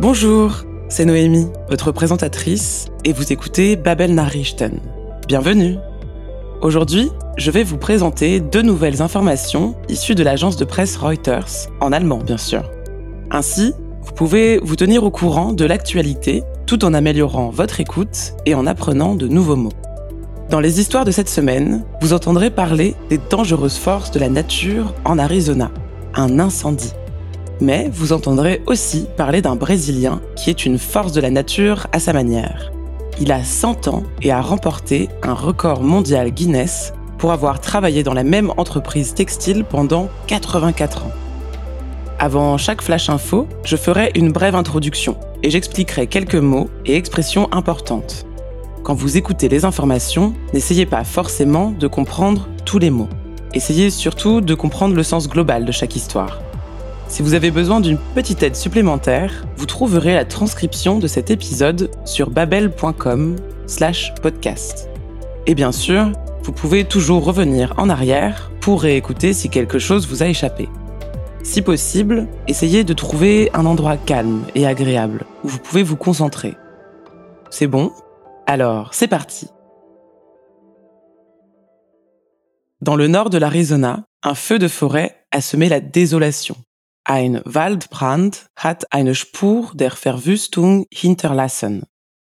Bonjour, c'est Noémie, votre présentatrice, et vous écoutez Babel Nachrichten. Bienvenue Aujourd'hui, je vais vous présenter deux nouvelles informations issues de l'agence de presse Reuters, en allemand bien sûr. Ainsi, vous pouvez vous tenir au courant de l'actualité tout en améliorant votre écoute et en apprenant de nouveaux mots. Dans les histoires de cette semaine, vous entendrez parler des dangereuses forces de la nature en Arizona, un incendie. Mais vous entendrez aussi parler d'un Brésilien qui est une force de la nature à sa manière. Il a 100 ans et a remporté un record mondial Guinness pour avoir travaillé dans la même entreprise textile pendant 84 ans. Avant chaque flash info, je ferai une brève introduction et j'expliquerai quelques mots et expressions importantes. Quand vous écoutez les informations, n'essayez pas forcément de comprendre tous les mots. Essayez surtout de comprendre le sens global de chaque histoire. Si vous avez besoin d'une petite aide supplémentaire, vous trouverez la transcription de cet épisode sur babel.com/podcast. Et bien sûr, vous pouvez toujours revenir en arrière pour réécouter si quelque chose vous a échappé. Si possible, essayez de trouver un endroit calme et agréable où vous pouvez vous concentrer. C'est bon? Alors, c'est parti. Dans le nord de l'Arizona, un feu de forêt a semé la désolation. Ein Waldbrand hat eine Spur der Verwüstung hinterlassen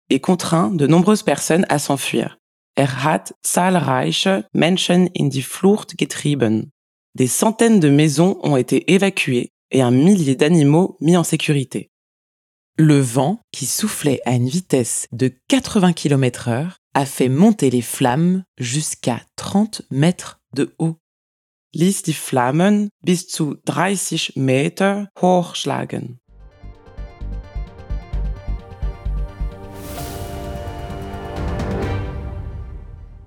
et contraint de nombreuses personnes à s'enfuir. Er hat zahlreiche Menschen in die Flucht getrieben. Des centaines de maisons ont été évacuées et un millier d'animaux mis en sécurité. Le vent, qui soufflait à une vitesse de 80 km heure, a fait monter les flammes jusqu'à 30 mètres de haut. Ließ die Flammen bis zu 30 Meter hochschlagen.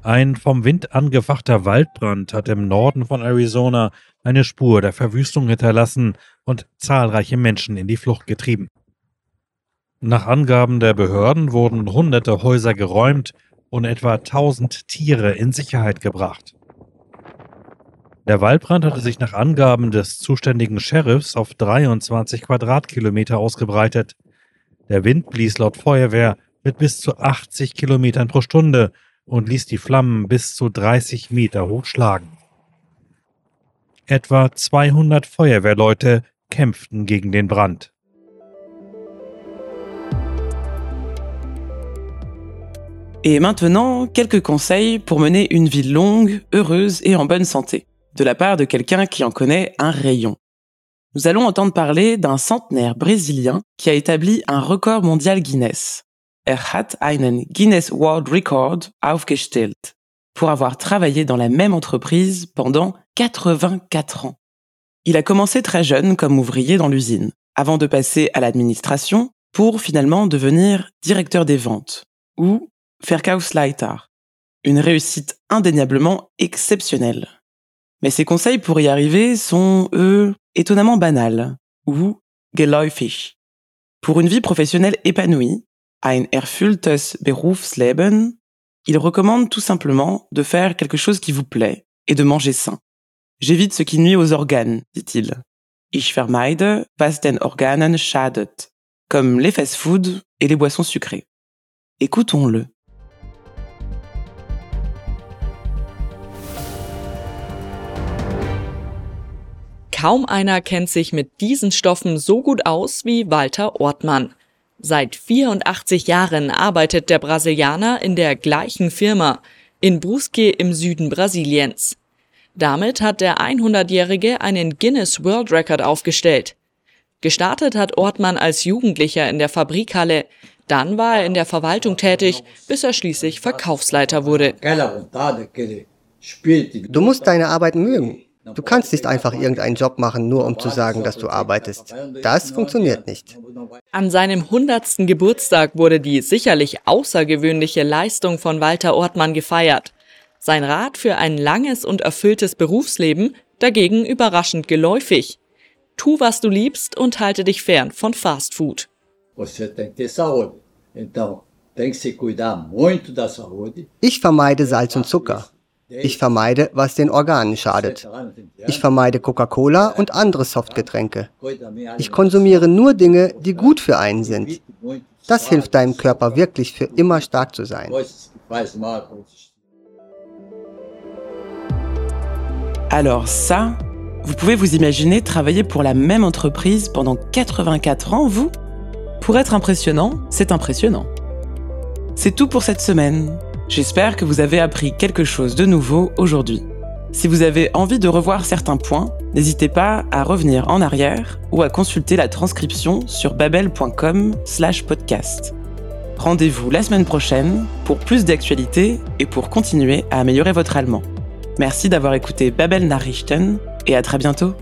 Ein vom Wind angefachter Waldbrand hat im Norden von Arizona eine Spur der Verwüstung hinterlassen und zahlreiche Menschen in die Flucht getrieben. Nach Angaben der Behörden wurden hunderte Häuser geräumt und etwa 1000 Tiere in Sicherheit gebracht. Der Waldbrand hatte sich nach Angaben des zuständigen Sheriffs auf 23 Quadratkilometer ausgebreitet. Der Wind blies laut Feuerwehr mit bis zu 80 Kilometern pro Stunde und ließ die Flammen bis zu 30 Meter hoch schlagen. Etwa 200 Feuerwehrleute kämpften gegen den Brand. Et maintenant, quelques conseils pour mener une vie longue, heureuse et en bonne santé, de la part de quelqu'un qui en connaît un rayon. Nous allons entendre parler d'un centenaire brésilien qui a établi un record mondial Guinness. Er hat einen Guinness World Record aufgestellt pour avoir travaillé dans la même entreprise pendant 84 ans. Il a commencé très jeune comme ouvrier dans l'usine, avant de passer à l'administration pour finalement devenir directeur des ventes, ou Verkaufsleiter. Une réussite indéniablement exceptionnelle. Mais ses conseils pour y arriver sont, eux, étonnamment banals, ou geläufig. Pour une vie professionnelle épanouie, ein erfülltes Berufsleben, il recommande tout simplement de faire quelque chose qui vous plaît et de manger sain. J'évite ce qui nuit aux organes, dit-il. Ich vermeide, was den Organen schadet, comme les fast-foods et les boissons sucrées. Écoutons-le. Kaum einer kennt sich mit diesen Stoffen so gut aus wie Walter Ortmann. Seit 84 Jahren arbeitet der Brasilianer in der gleichen Firma, in Brusque im Süden Brasiliens. Damit hat der 100-Jährige einen Guinness World Record aufgestellt. Gestartet hat Ortmann als Jugendlicher in der Fabrikhalle, dann war er in der Verwaltung tätig, bis er schließlich Verkaufsleiter wurde. Du musst deine Arbeit mögen. Du kannst nicht einfach irgendeinen Job machen, nur um zu sagen, dass du arbeitest. Das funktioniert nicht. An seinem 100. Geburtstag wurde die sicherlich außergewöhnliche Leistung von Walter Ortmann gefeiert. Sein Rat für ein langes und erfülltes Berufsleben dagegen überraschend geläufig. Tu, was du liebst und halte dich fern von Fast Food. Ich vermeide Salz und Zucker. Ich vermeide, was den Organen schadet. Ich vermeide Coca-Cola und andere Softgetränke. Ich konsumiere nur Dinge, die gut für einen sind. Das hilft deinem Körper wirklich für immer stark zu sein. Alors ça, vous pouvez vous imaginer travailler pour la même entreprise pendant 84 ans, vous Pour être impressionnant, c'est impressionnant. C'est tout pour cette semaine. J'espère que vous avez appris quelque chose de nouveau aujourd'hui. Si vous avez envie de revoir certains points, n'hésitez pas à revenir en arrière ou à consulter la transcription sur babel.com/podcast. Rendez-vous la semaine prochaine pour plus d'actualités et pour continuer à améliorer votre allemand. Merci d'avoir écouté Babel Nachrichten et à très bientôt.